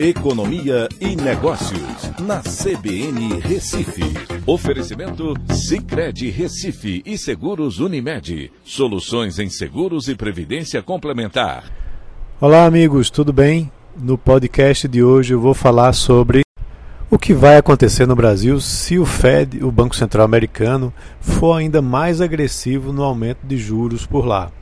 Economia e Negócios, na CBN Recife. Oferecimento Cicred Recife e Seguros Unimed. Soluções em seguros e previdência complementar. Olá, amigos, tudo bem? No podcast de hoje eu vou falar sobre o que vai acontecer no Brasil se o Fed, o Banco Central Americano, for ainda mais agressivo no aumento de juros por lá.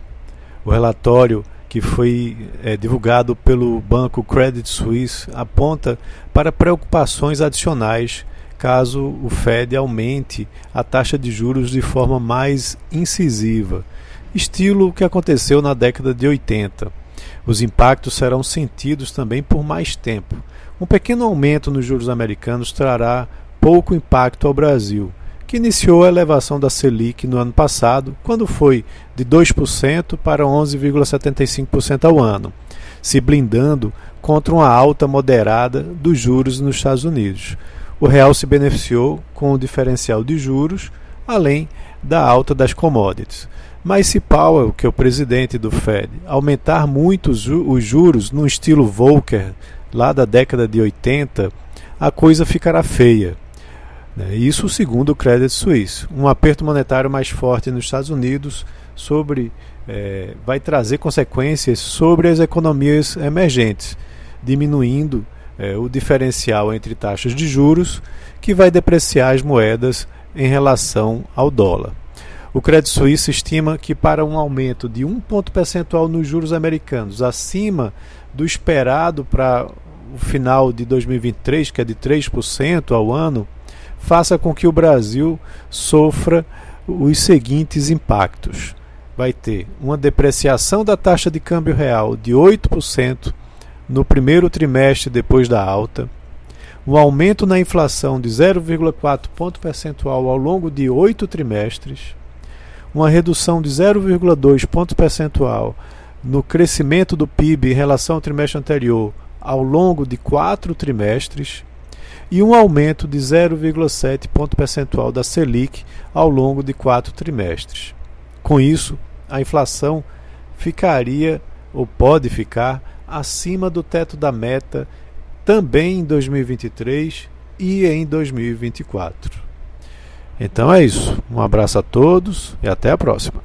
O relatório que foi é, divulgado pelo banco Credit Suisse aponta para preocupações adicionais caso o Fed aumente a taxa de juros de forma mais incisiva, estilo que aconteceu na década de 80. Os impactos serão sentidos também por mais tempo. Um pequeno aumento nos juros americanos trará pouco impacto ao Brasil, que iniciou a elevação da Selic no ano passado, quando foi de 2% para 11,75% ao ano, se blindando contra uma alta moderada dos juros nos Estados Unidos. O real se beneficiou com o diferencial de juros, além da alta das commodities. Mas se Powell, que é o presidente do Fed, aumentar muito os juros no estilo Volcker lá da década de 80, a coisa ficará feia. Né? Isso segundo o Credit Suisse. Um aperto monetário mais forte nos Estados Unidos sobre, é, vai trazer consequências sobre as economias emergentes, diminuindo é, o diferencial entre taxas de juros, que vai depreciar as moedas em relação ao dólar. O Credit Suisse estima que para um aumento de um ponto percentual nos juros americanos acima do esperado para o final de 2023, que é de 3% ao ano, faça com que o Brasil sofra os seguintes impactos. Vai ter uma depreciação da taxa de câmbio real de 8% no primeiro trimestre depois da alta, um aumento na inflação de 0,4 ponto percentual ao longo de oito trimestres, uma redução de 0,2 ponto percentual no crescimento do PIB em relação ao trimestre anterior ao longo de quatro trimestres e um aumento de 0,7 ponto percentual da Selic ao longo de quatro trimestres. Com isso, a inflação ficaria ou pode ficar acima do teto da meta também em 2023 e em 2024. Então é isso. Um abraço a todos e até a próxima.